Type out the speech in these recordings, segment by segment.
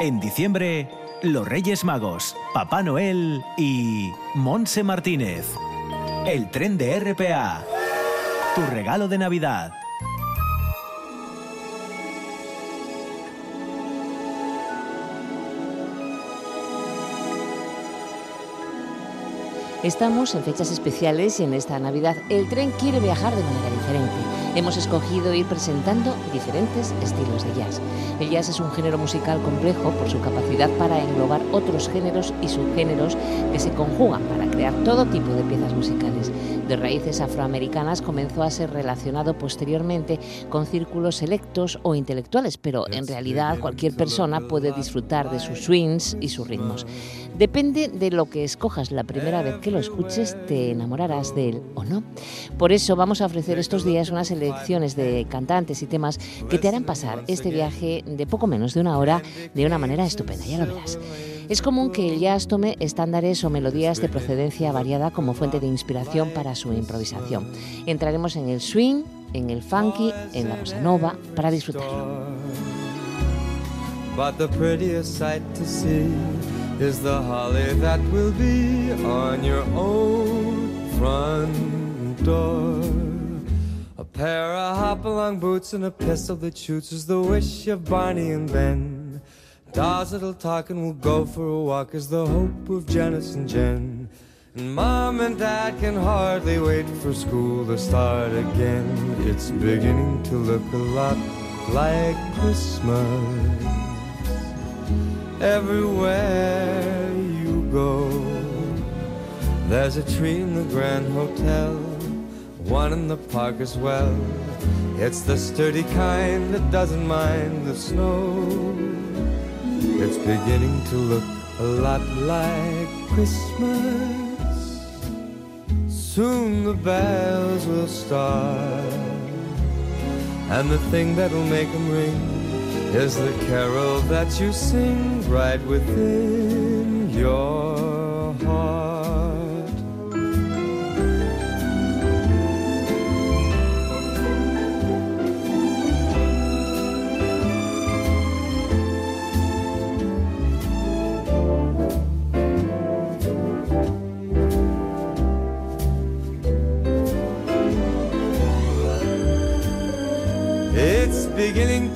En diciembre, los Reyes Magos, Papá Noel y Monse Martínez. El tren de RPA. Tu regalo de Navidad. Estamos en fechas especiales y en esta Navidad el tren quiere viajar de manera diferente. Hemos escogido ir presentando diferentes estilos de jazz. El jazz es un género musical complejo por su capacidad para englobar otros géneros y subgéneros que se conjugan para crear todo tipo de piezas musicales. De raíces afroamericanas comenzó a ser relacionado posteriormente con círculos selectos o intelectuales, pero en realidad cualquier persona puede disfrutar de sus swings y sus ritmos. Depende de lo que escojas la primera vez que lo escuches, te enamorarás de él o no. Por eso vamos a ofrecer estos días unas selecciones de cantantes y temas que te harán pasar este viaje de poco menos de una hora de una manera estupenda, ya lo verás. Es común que el jazz tome estándares o melodías de procedencia variada como fuente de inspiración para su improvisación. Entraremos en el swing, en el funky, en la bossa nova para disfrutarlo. is the holly that will be on your own front door. A pair of hop-along boots and a pistol that shoots is the wish of Barney and Ben. That'll talk and we'll go for a walk is the hope of Janice and Jen. And Mom and Dad can hardly wait for school to start again. It's beginning to look a lot like Christmas everywhere you go. There's a tree in the Grand Hotel, one in the park as well. It's the sturdy kind that doesn't mind the snow. It's beginning to look a lot like Christmas. Soon the bells will start, and the thing that'll make them ring is the carol that you sing right within your heart.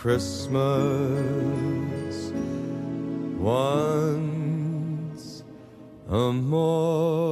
Christmas once a more.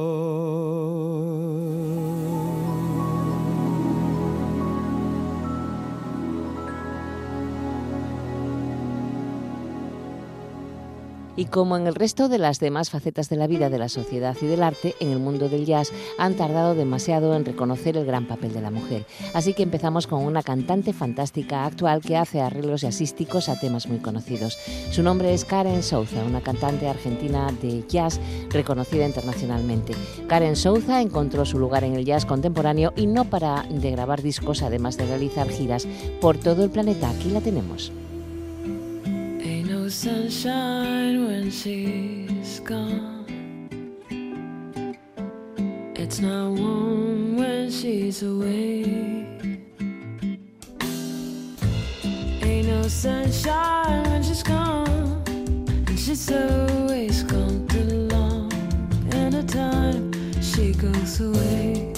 Y como en el resto de las demás facetas de la vida de la sociedad y del arte, en el mundo del jazz han tardado demasiado en reconocer el gran papel de la mujer. Así que empezamos con una cantante fantástica actual que hace arreglos jazzísticos a temas muy conocidos. Su nombre es Karen Souza, una cantante argentina de jazz reconocida internacionalmente. Karen Souza encontró su lugar en el jazz contemporáneo y no para de grabar discos, además de realizar giras por todo el planeta. Aquí la tenemos. Sunshine when she's gone. It's not warm when she's away. Ain't no sunshine when she's gone, and she's always gone too long. And the time she goes away.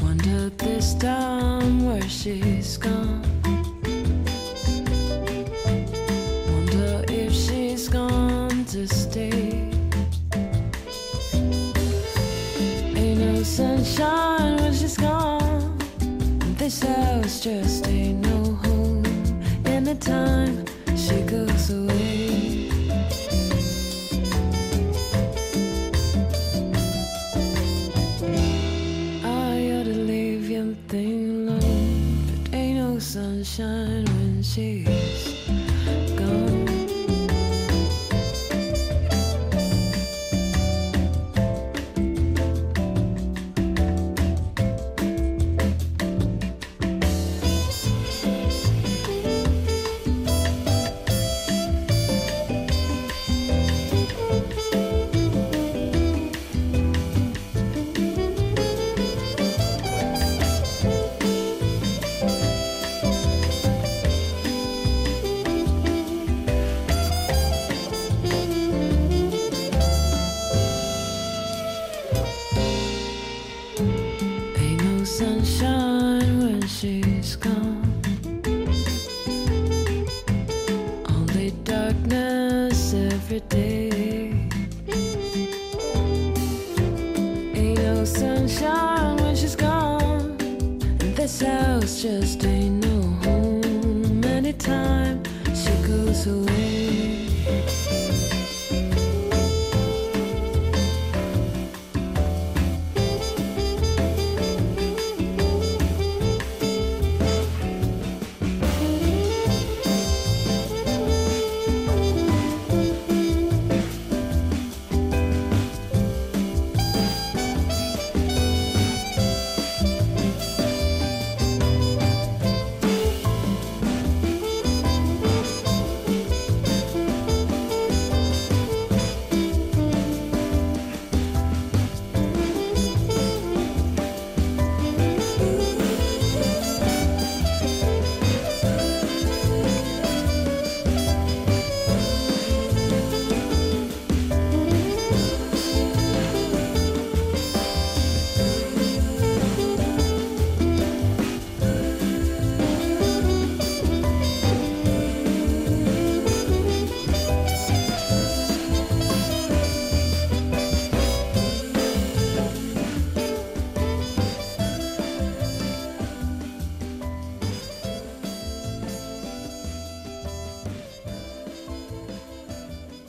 Wonder this time where she's gone. Sunshine when she's gone. This house just ain't no home. Anytime she goes away. I ought to leave thing alone, but ain't no sunshine when she's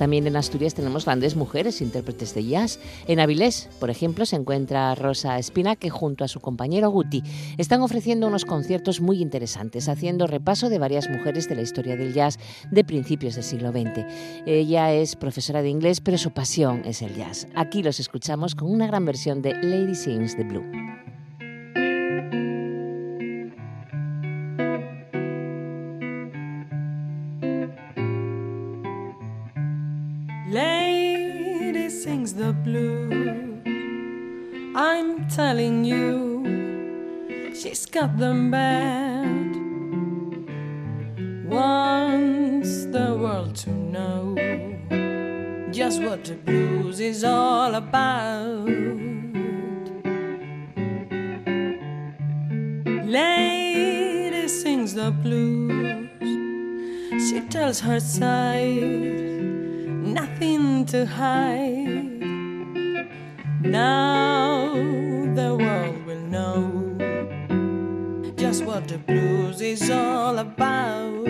También en Asturias tenemos grandes mujeres intérpretes de jazz. En Avilés, por ejemplo, se encuentra Rosa Espina, que junto a su compañero Guti están ofreciendo unos conciertos muy interesantes, haciendo repaso de varias mujeres de la historia del jazz de principios del siglo XX. Ella es profesora de inglés, pero su pasión es el jazz. Aquí los escuchamos con una gran versión de Lady Sings the Blue. I'm telling you, she's got them bad. Wants the world to know just what the blues is all about. Lady sings the blues, she tells her side, nothing to hide. Now the world will know just what the blues is all about.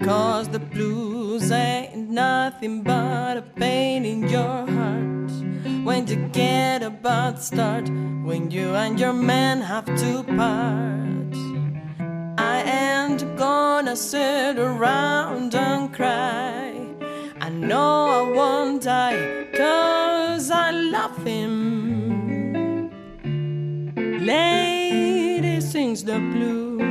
Cause the blues ain't nothing but a pain in your heart. When you get a bad start, when you and your man have to part. I ain't gonna sit around and cry. Know I won't die, cause I love him. Lady sings the blues.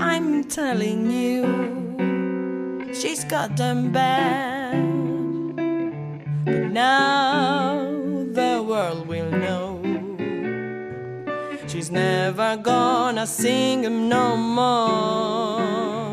I'm telling you, she's got them bad. But now the world will know. She's never gonna sing him no more.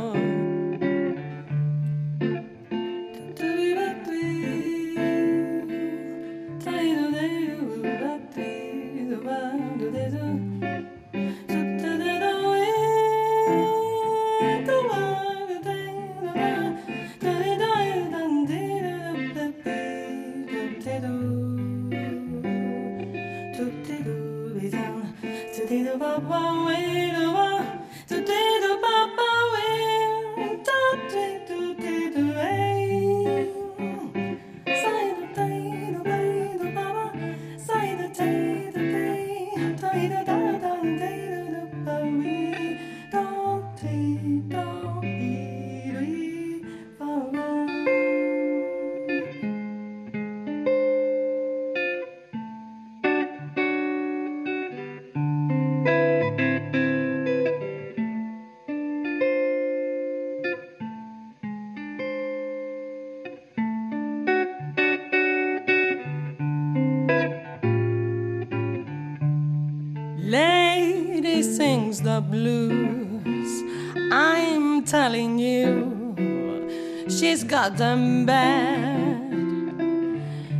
Got them bad.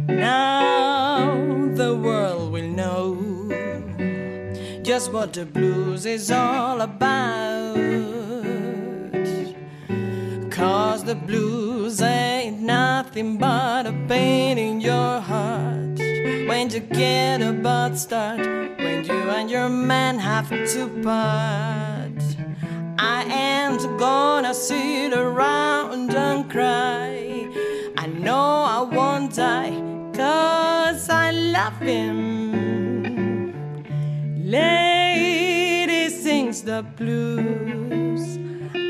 Now the world will know just what the blues is all about. Cause the blues ain't nothing but a pain in your heart. When you get a bad start, you and your man have to part. I ain't gonna sit around and cry. I know I won't die, cause I love him. Lady sings the blues.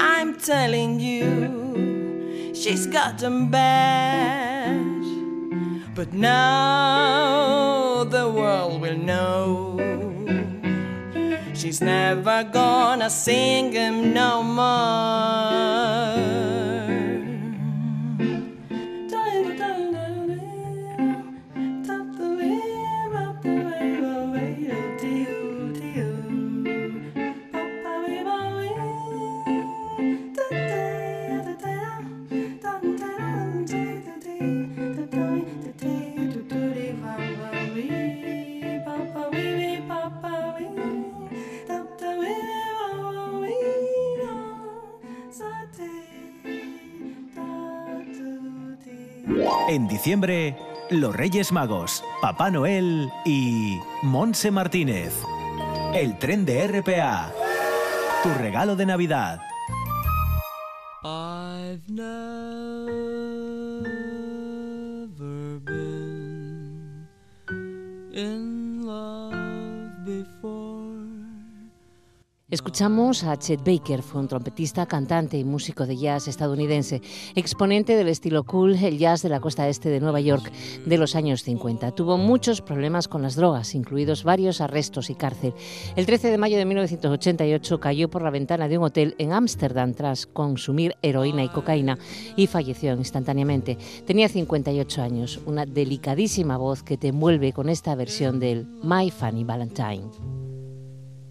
I'm telling you, she's got them bad. But now the world will know she's never gonna sing him no more. En diciembre, los Reyes Magos, Papá Noel y Monse Martínez. El tren de RPA. Tu regalo de Navidad. Escuchamos a Chet Baker, fue un trompetista, cantante y músico de jazz estadounidense, exponente del estilo cool, el jazz de la costa este de Nueva York de los años 50. Tuvo muchos problemas con las drogas, incluidos varios arrestos y cárcel. El 13 de mayo de 1988 cayó por la ventana de un hotel en Ámsterdam tras consumir heroína y cocaína y falleció instantáneamente. Tenía 58 años, una delicadísima voz que te envuelve con esta versión del My Funny Valentine.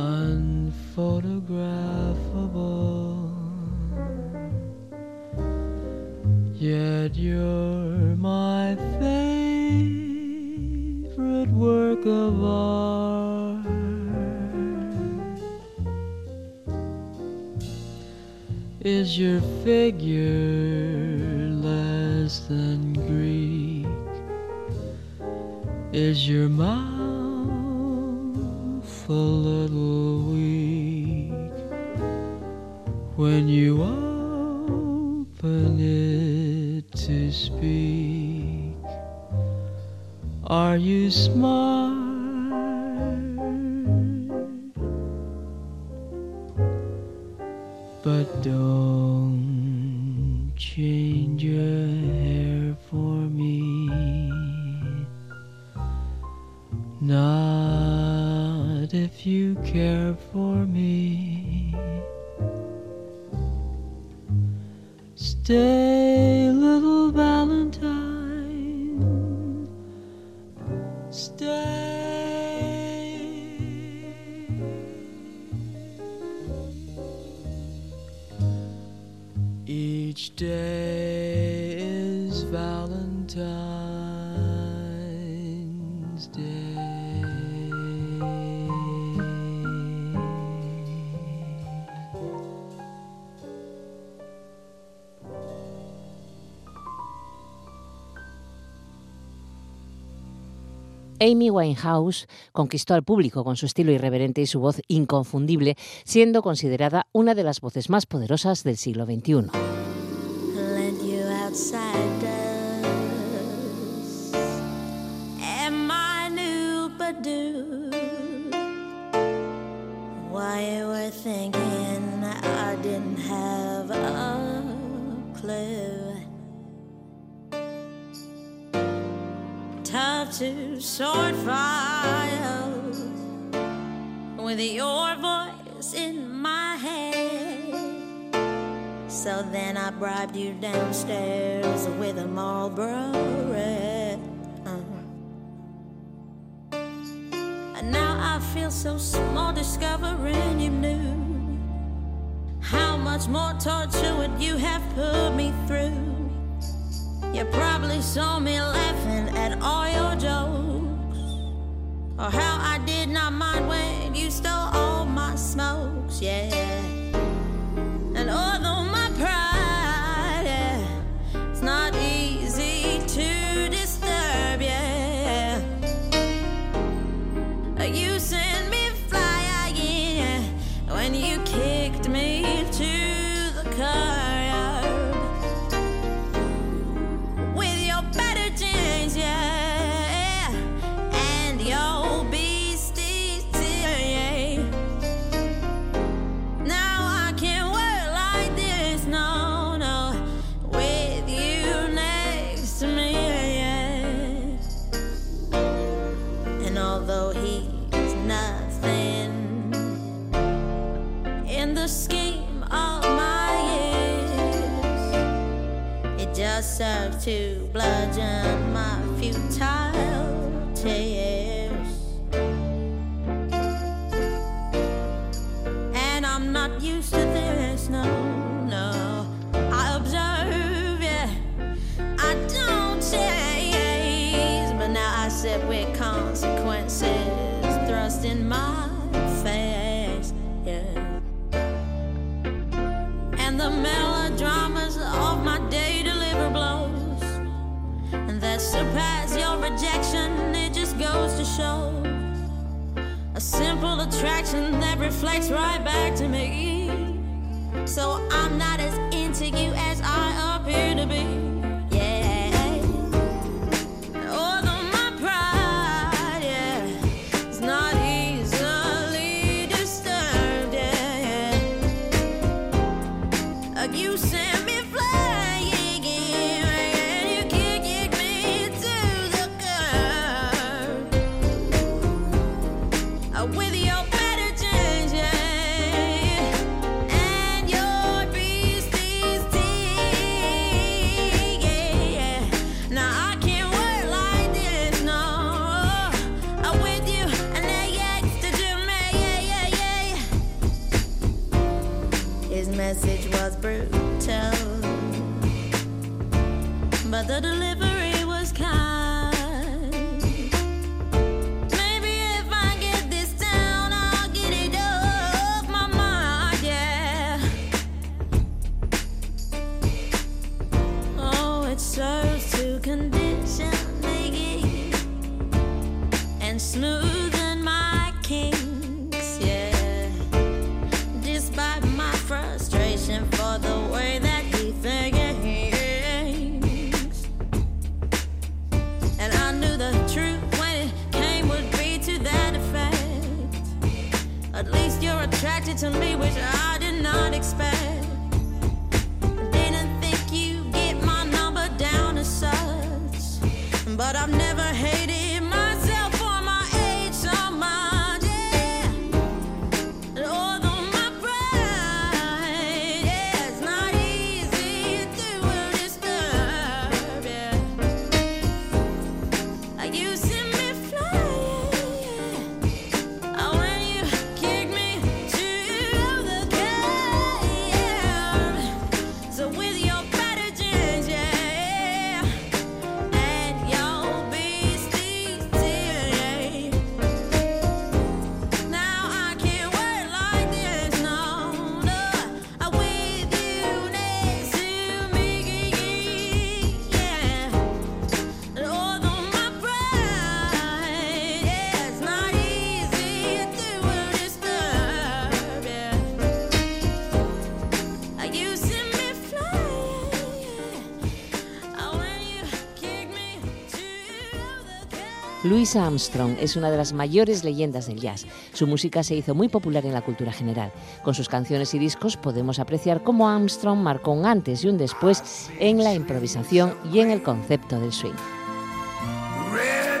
unphotographable. Yet you're my favorite work of art. Is your figure less than Greek? Is your mouth a little weak when you open it to speak? Are you smart? Amy Winehouse conquistó al público con su estilo irreverente y su voz inconfundible, siendo considerada una de las voces más poderosas del siglo XXI. To sort fire with your voice in my head. So then I bribed you downstairs with a Marlboro red. Uh-huh. And now I feel so small discovering you knew how much more torture would you have put me through. You probably saw me laughing at all your jokes, oh, or how I did not mind when you stole all my smokes, yeah. Just to bludgeon my futile tears. And I'm not used to this, no. Surpass your rejection. It just goes to show a simple attraction that reflects right back to me. So I'm not as into you as I appear to be. But Louis Armstrong es una de las mayores leyendas del jazz. Su música se hizo muy popular en la cultura general. Con sus canciones y discos podemos apreciar cómo Armstrong marcó un antes y un después en la improvisación y en el concepto del swing. Red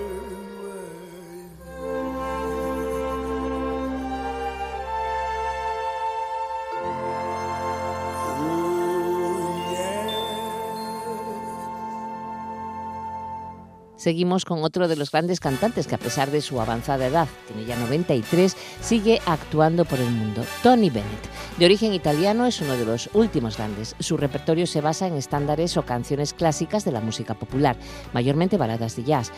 Seguimos con otro de los grandes cantantes que a pesar de su avanzada edad, tiene ya 93, sigue actuando por el mundo, Tony Bennett. De origen italiano es uno de los últimos grandes. Su repertorio se basa en estándares o canciones clásicas de la música popular, mayormente baladas de jazz.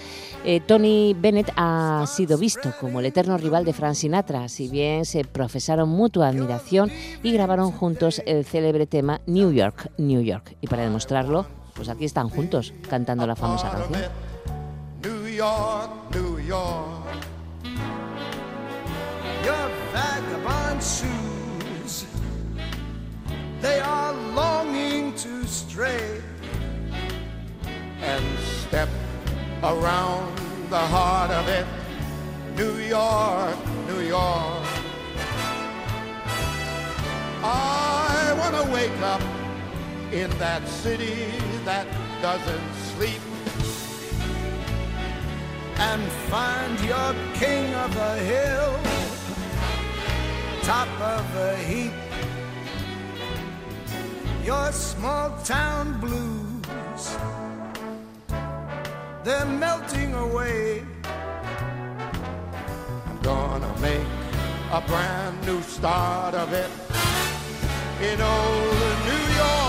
Eh, Tony Bennett ha sido visto como el eterno rival de Frank Sinatra, si bien se profesaron mutua admiración y grabaron juntos el célebre tema New York, New York. Y para demostrarlo, pues aquí están juntos cantando la famosa canción. New York, New York. Your vagabond shoes, they are longing to stray and step around the heart of it. New York, New York. I want to wake up in that city that doesn't sleep and find your king of the hill, top of the heap. Your small town blues, they're melting away. I'm gonna make a brand new start of it in old New York.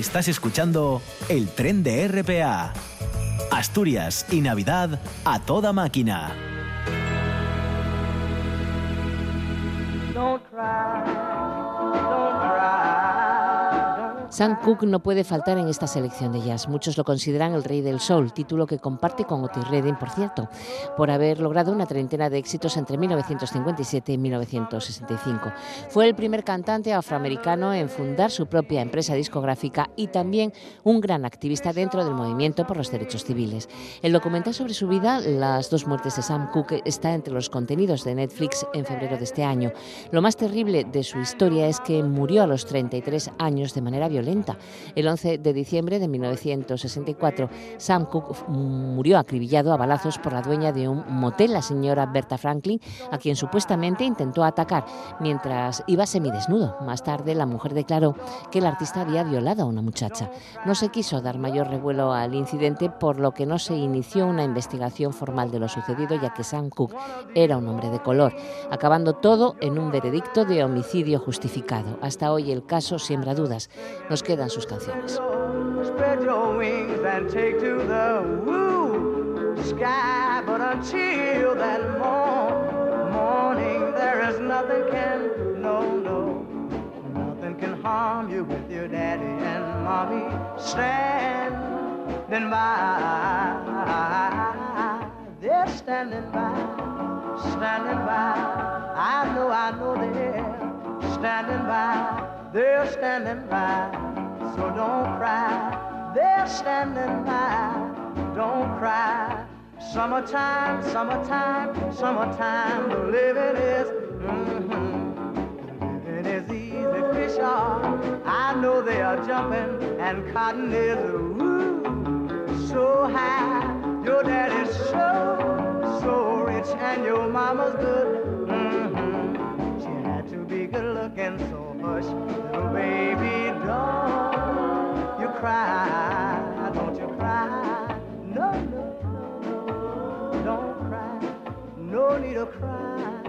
Estás escuchando el tren de RPA. Asturias y Navidad a toda máquina. Sam Cooke no puede faltar en esta selección de jazz. Muchos lo consideran el rey del soul, título que comparte con Otis Redding, por cierto, por haber logrado una treintena de éxitos entre 1957 y 1965. Fue el primer cantante afroamericano en fundar su propia empresa discográfica y también un gran activista dentro del movimiento por los derechos civiles. El documental sobre su vida, Las dos muertes de Sam Cooke, está entre los contenidos de Netflix en febrero de este año. Lo más terrible de su historia es que murió a los 33 años de manera violenta. El 11 de diciembre de 1964, Sam Cooke murió acribillado a balazos por la dueña de un motel, la señora Berta Franklin, a quien supuestamente intentó atacar mientras iba semidesnudo. Más tarde, la mujer declaró que el artista había violado a una muchacha. No se quiso dar mayor revuelo al incidente, por lo que no se inició una investigación formal de lo sucedido, ya que Sam Cooke era un hombre de color, acabando todo en un veredicto de homicidio justificado. Hasta hoy el caso siembra dudas. Quedan sus canciones. Spread your wings and take to the sky. But until that morning, there is nothing can, no, no, nothing can harm you with your daddy and mommy standing by. They're standing by, standing by. I know, I know they're standing by. They're standing by. So don't cry, they're standing by. Don't cry. Summertime, summertime, summertime. The living is, mm-hmm. living is easy fish are. I know they are jumping, and cotton is ooh, so high. Your daddy's so, so rich, and your mama's good. Mm-hmm. She had to be good looking, so hush, little baby, cry, don't you cry, no, no, no, don't cry, no need to cry.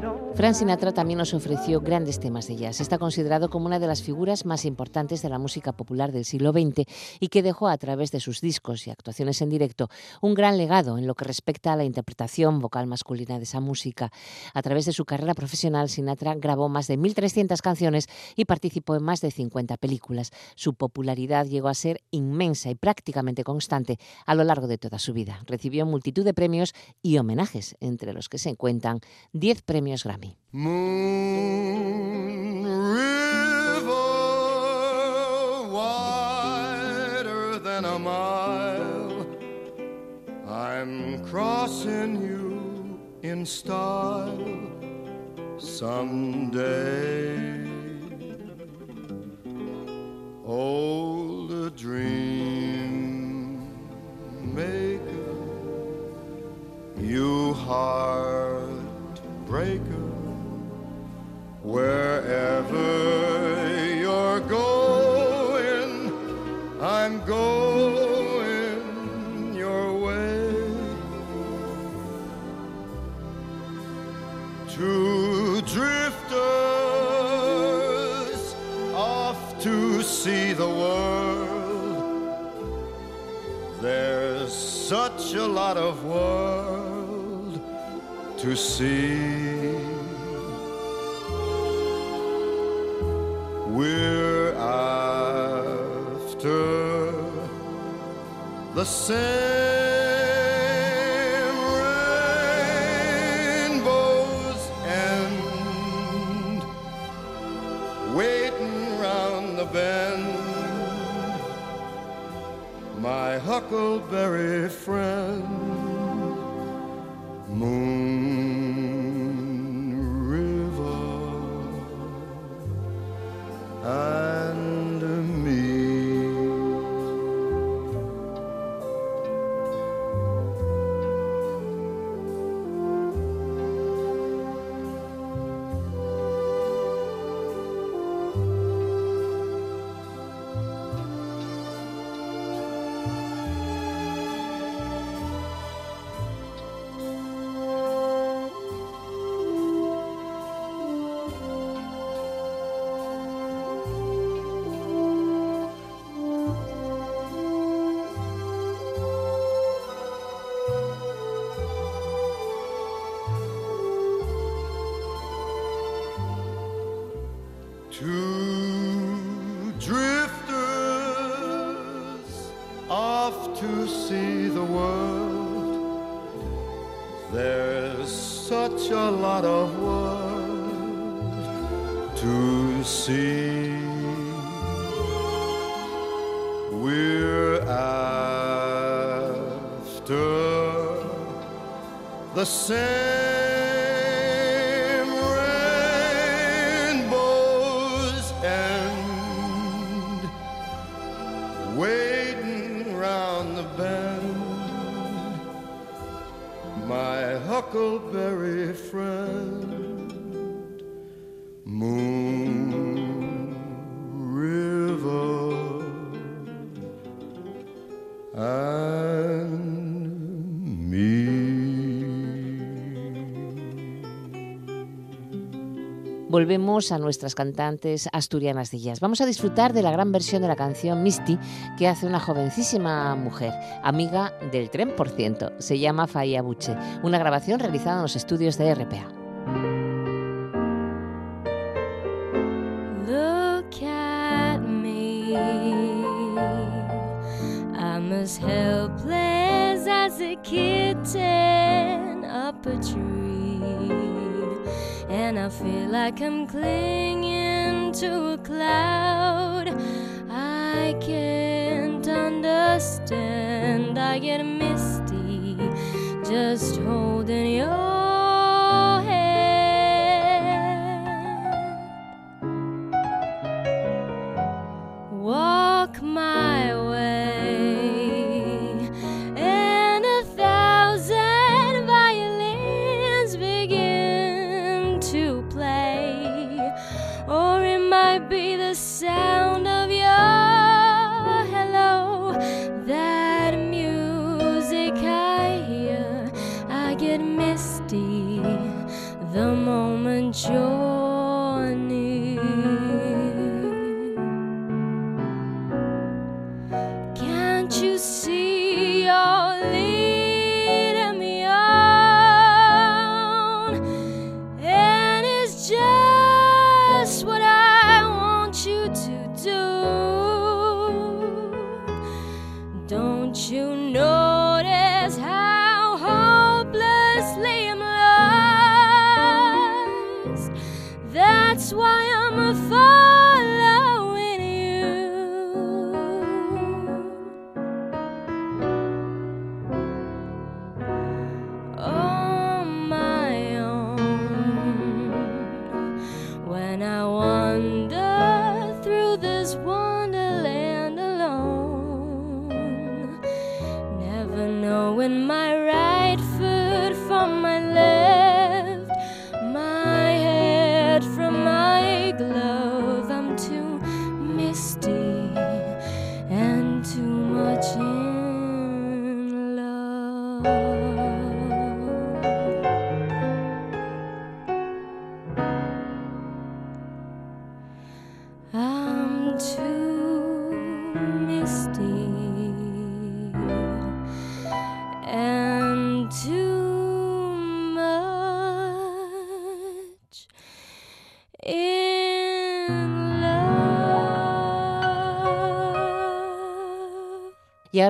don't Frank Sinatra también nos ofreció grandes temas de jazz. Está considerado como una de las figuras más importantes de la música popular del siglo XX y que dejó a través de sus discos y actuaciones en directo un gran legado en lo que respecta a la interpretación vocal masculina de esa música. A través de su carrera profesional, Sinatra grabó más de 1.300 canciones y participó en más de 50 películas. Su popularidad llegó a ser inmensa y prácticamente constante a lo largo de toda su vida. Recibió multitud de premios y homenajes, entre los que se encuentran 10 premios Grammy. Moon River, wider than a mile. I'm crossing you in style someday. Old dream maker, you heartbreaker. Wherever you're going, I'm going your way. To drifters off to see the world. There's such a lot of world to see. The same rainbow's end, waiting round the bend. My huckleberry friend, Moon lot of world to see. We're after the same Volvemos a nuestras cantantes asturianas de jazz. Vamos a disfrutar de la gran versión de la canción Misty que hace una jovencísima mujer, amiga del tren, por ciento. Se llama Faya Buche, una grabación realizada en los estudios de RPA. Look at me. I'm as helpless as a kitten up a tree. And I feel like I'm clinging to a cloud. I can't understand. I get misty just holding your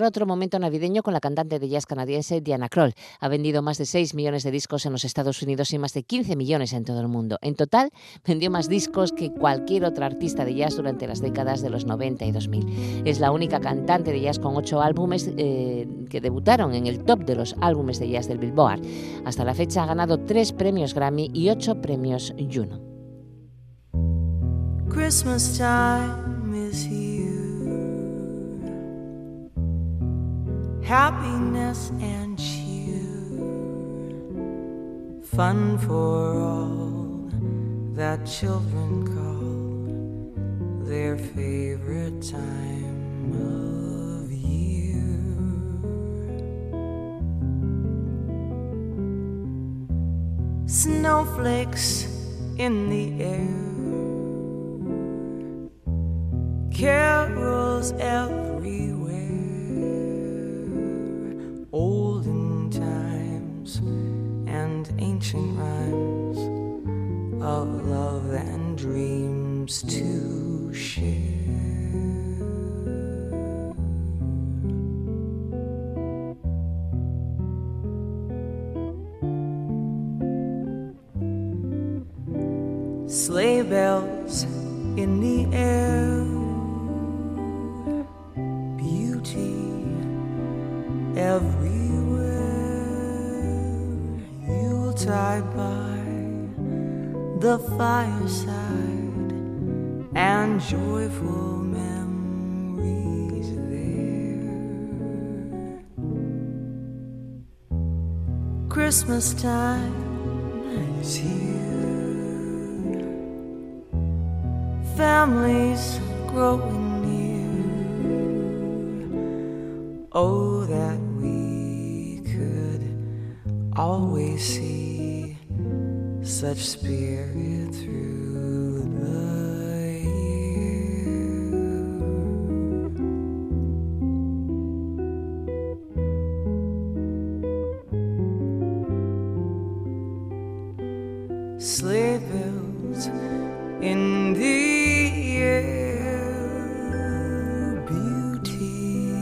otro momento navideño con la cantante de jazz canadiense Diana Kroll. Ha vendido más de 6 millones de discos en los Estados Unidos y más de 15 millones en todo el mundo. En total, vendió más discos que cualquier otra artista de jazz durante las décadas de los 90 y 2000. Es la única cantante de jazz con ocho álbumes eh, que debutaron en el top de los álbumes de jazz del Billboard. Hasta la fecha ha ganado tres premios Grammy y ocho premios Juno. Christmas time is here. Happiness and cheer. Fun for all that children call their favorite time of year. Snowflakes in the air carols everywhere, and ancient Christmas time is here. Families growing near. Oh, that we could always see such spirit through the Sleigh bells in the air, beauty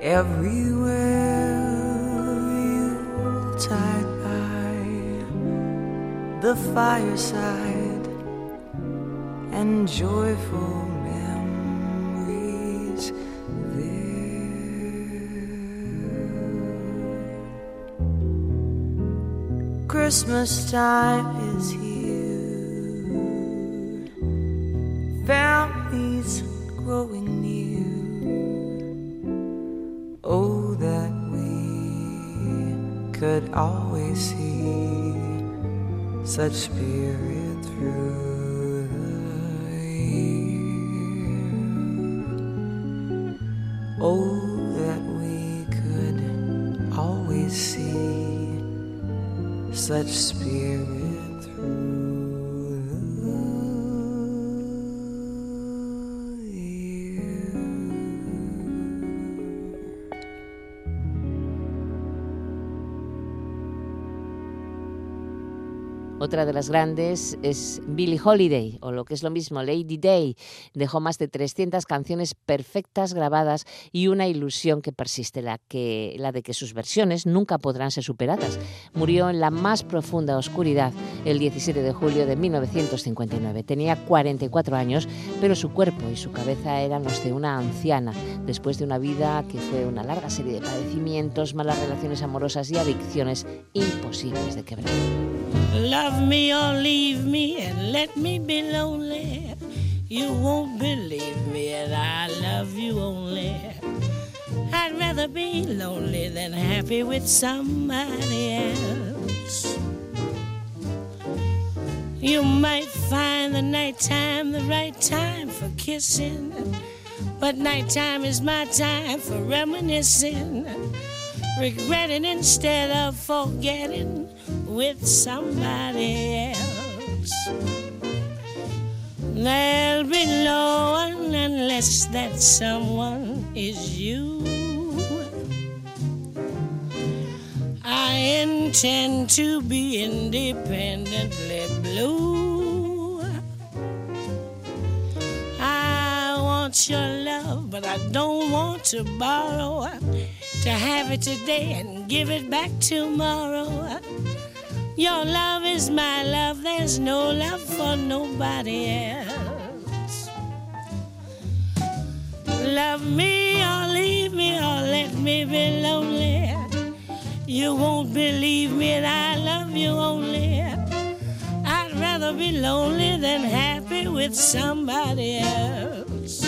everywhere. Yuletide by the fireside and joyful Christmas time is here. Families growing near. Oh, that we could always see such spirit through Otra de las grandes es Billie Holiday, o lo que es lo mismo, Lady Day. Dejó más de 300 canciones perfectas grabadas y una ilusión que persiste, la, que, la de que sus versiones nunca podrán ser superadas. Murió en la más profunda oscuridad el 17 de julio de 1959. Tenía 44 años, pero su cuerpo y su cabeza eran los de una anciana, después de una vida que fue una larga serie de padecimientos, malas relaciones amorosas y adicciones imposibles de quebrar. Love me or leave me and let me be lonely. You won't believe me, and I love you only. I'd rather be lonely than happy with somebody else. You might find the nighttime the right time for kissing, but nighttime is my time for reminiscing, regretting instead of forgetting with somebody else. There'll be no one unless that someone is you. I intend to be independently blue. I want your love, but I don't want to borrow. To have it today and give it back tomorrow. Your love is my love, there's no love for nobody else. Love me or leave me or let me be lonely. You won't believe me and I love you only. I'd rather be lonely than happy with somebody else.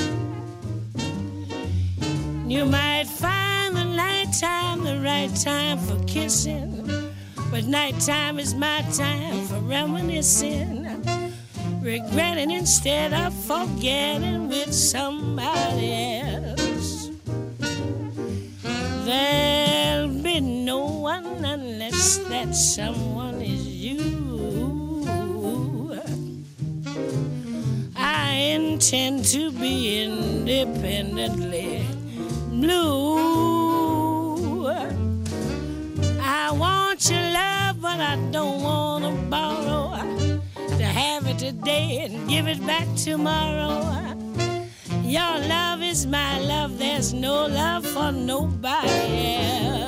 You might find the nighttime the right time for kissing. But nighttime is my time for reminiscing, regretting instead of forgetting with somebody else. There'll be no one unless that someone is you. I intend to be independently blue. Love, but I don't want to borrow. To have it today and give it back tomorrow. Your love is my love, there's no love for nobody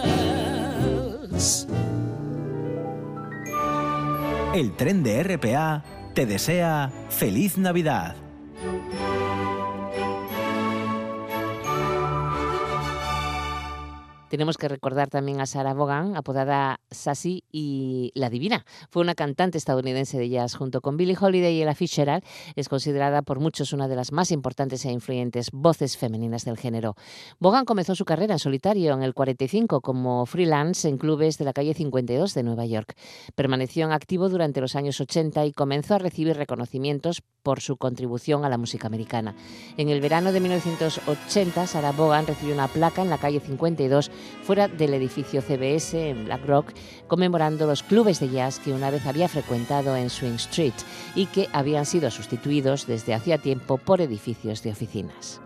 else. El tren de RPA te desea feliz Navidad. Tenemos que recordar también a Sarah Vaughan, apodada Sassy y La Divina. Fue una cantante estadounidense de jazz junto con Billie Holiday y Ella Fitzgerald. Es considerada por muchos una de las más importantes e influyentes voces femeninas del género. Vaughan comenzó su carrera en solitario en el 45 como freelance en clubes de la calle 52 de Nueva York. Permaneció en activo durante los años 80 y comenzó a recibir reconocimientos por su contribución a la música americana. En el verano de 1980, Sarah Vaughan recibió una placa en la calle 52 fuera del edificio CBS en Black Rock, conmemorando los clubes de jazz que una vez había frecuentado en Swing Street y que habían sido sustituidos desde hacía tiempo por edificios de oficinas.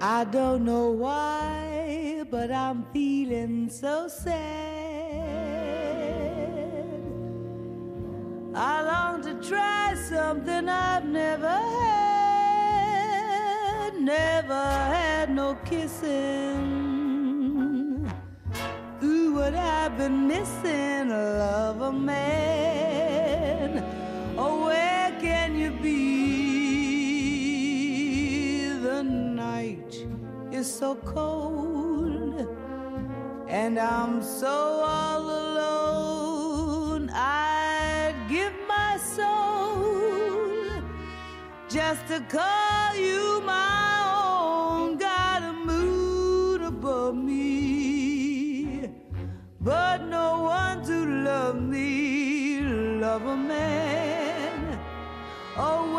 I don't know why, but I'm feeling so sad. I long to try something I've never had, never had no kissing. I've been missing, a lover man. Oh, where can you be? The night is so cold, and I'm so all alone. I'd give my soul just to call you my but no one to love me. Lover man. Oh,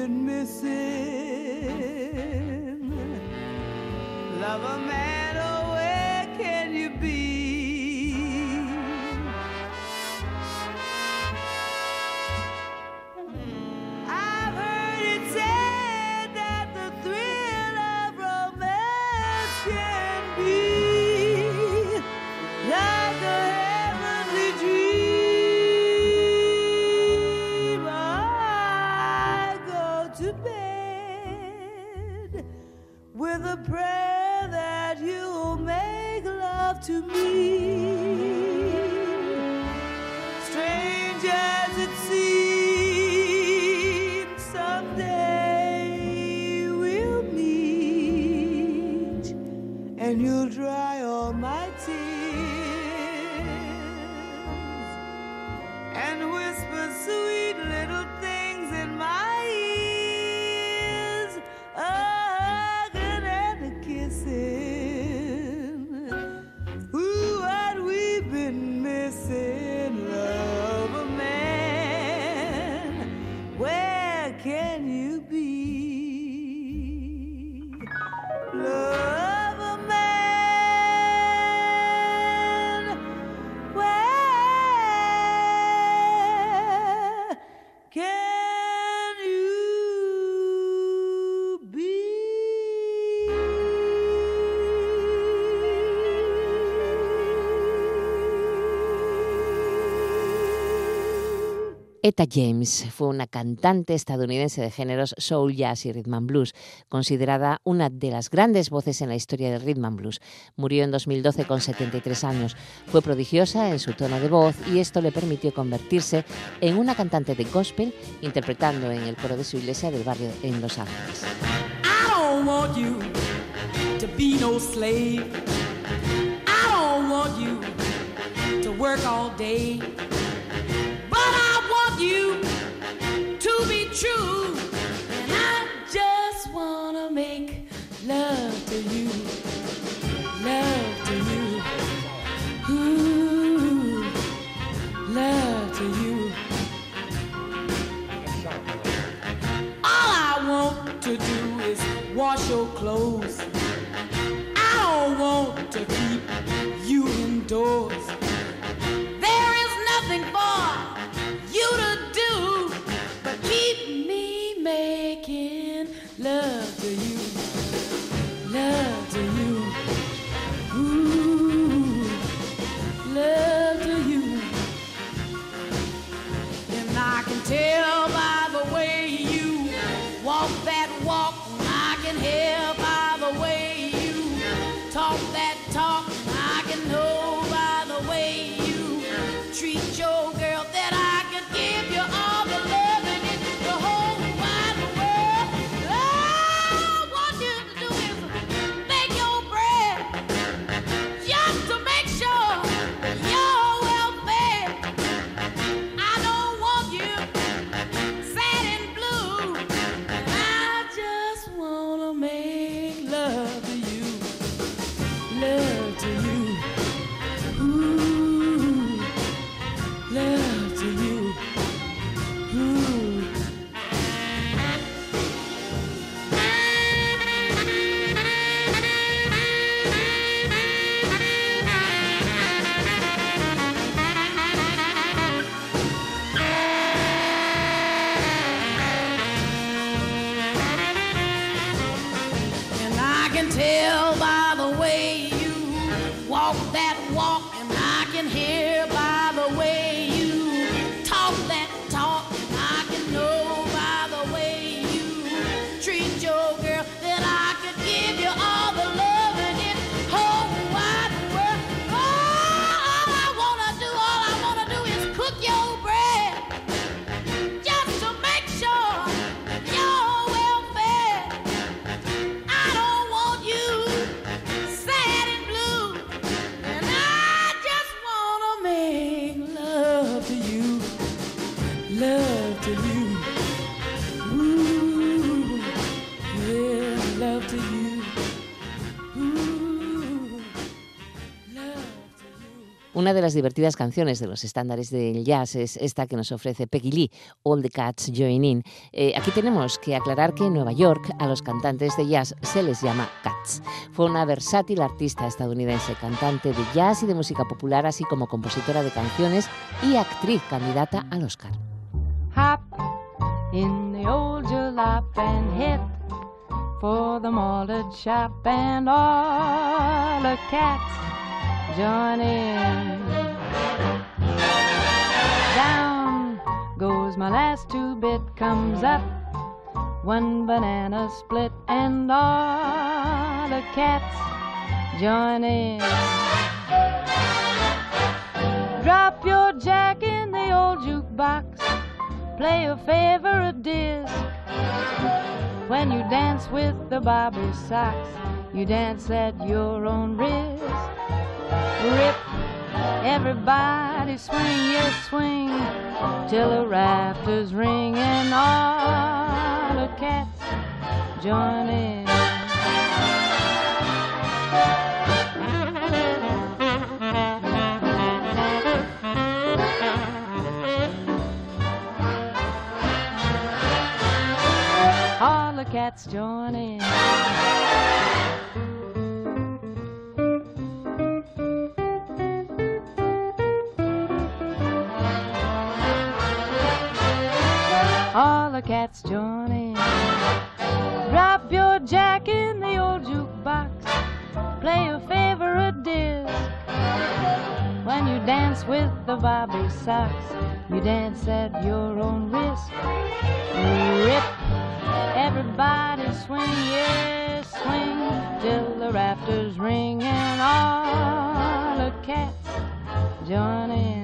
been missing. Lover man, Etta James fue una cantante estadounidense de géneros soul, jazz y rhythm and blues, considerada una de las grandes voces en la historia del rhythm and blues. Murió en 2012 con 73 años. Fue prodigiosa en su tono de voz y esto le permitió convertirse en una cantante de gospel interpretando en el coro de su iglesia del barrio en Los Ángeles. I don't want you to be no slave. I don't want you to work all day. True. And I just wanna make love to you, love to you, ooh, love to you. All I want to do is wash your clothes. I don't want to keep you indoors. Una de las divertidas canciones de los estándares del jazz es esta que nos ofrece Peggy Lee, All the Cats Join In. Eh, aquí tenemos que aclarar que en Nueva York a los cantantes de jazz se les llama cats. Fue una versátil artista estadounidense, cantante de jazz y de música popular, así como compositora de canciones y actriz candidata al Oscar. hop in the old jalop and hit for the shop and all the cats join in. Down goes my last two bit, comes up one banana split and all the cats join in. Drop your jack in the old jukebox play your favorite disc. When you dance with the Bobby socks, you dance at your own risk. Rip, everybody swing, yes, swing, till the rafters ring and all the cats join in. all the cats join in. In. Drop your jack in the old jukebox. Play your favorite disc. When you dance with the Bobby Sox. You dance at your own risk. Rip, everybody swing, yes, swing till the rafters ring and all the cats join in.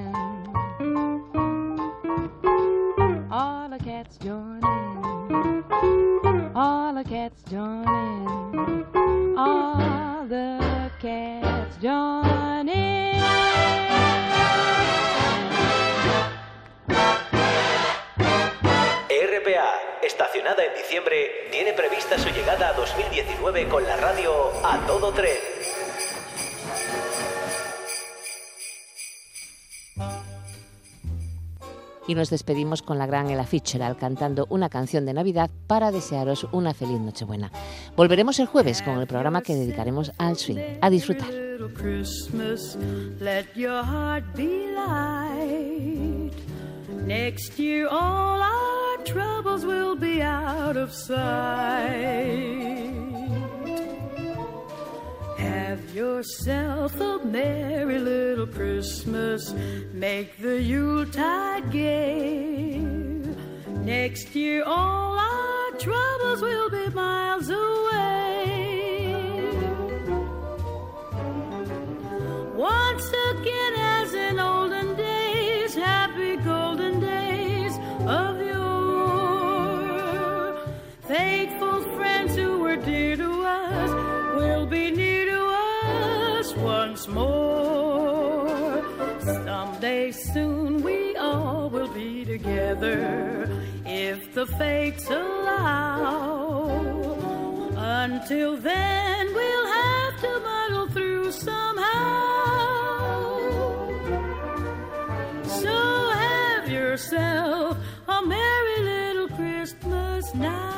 Y nos despedimos con la gran Ella Fitzgerald cantando una canción de Navidad para desearos una feliz Nochebuena. Volveremos el jueves con el programa que dedicaremos al swing. A disfrutar. Have yourself a merry little Christmas. Make the Yuletide gay. Next year, all our troubles will be miles away. Once again, as in olden days, happy golden days of yore. Faithful friends who were dear to us will be near once more. Someday soon we all will be together if the fates allow. Until then, we'll have to muddle through somehow. So have yourself a merry little Christmas now.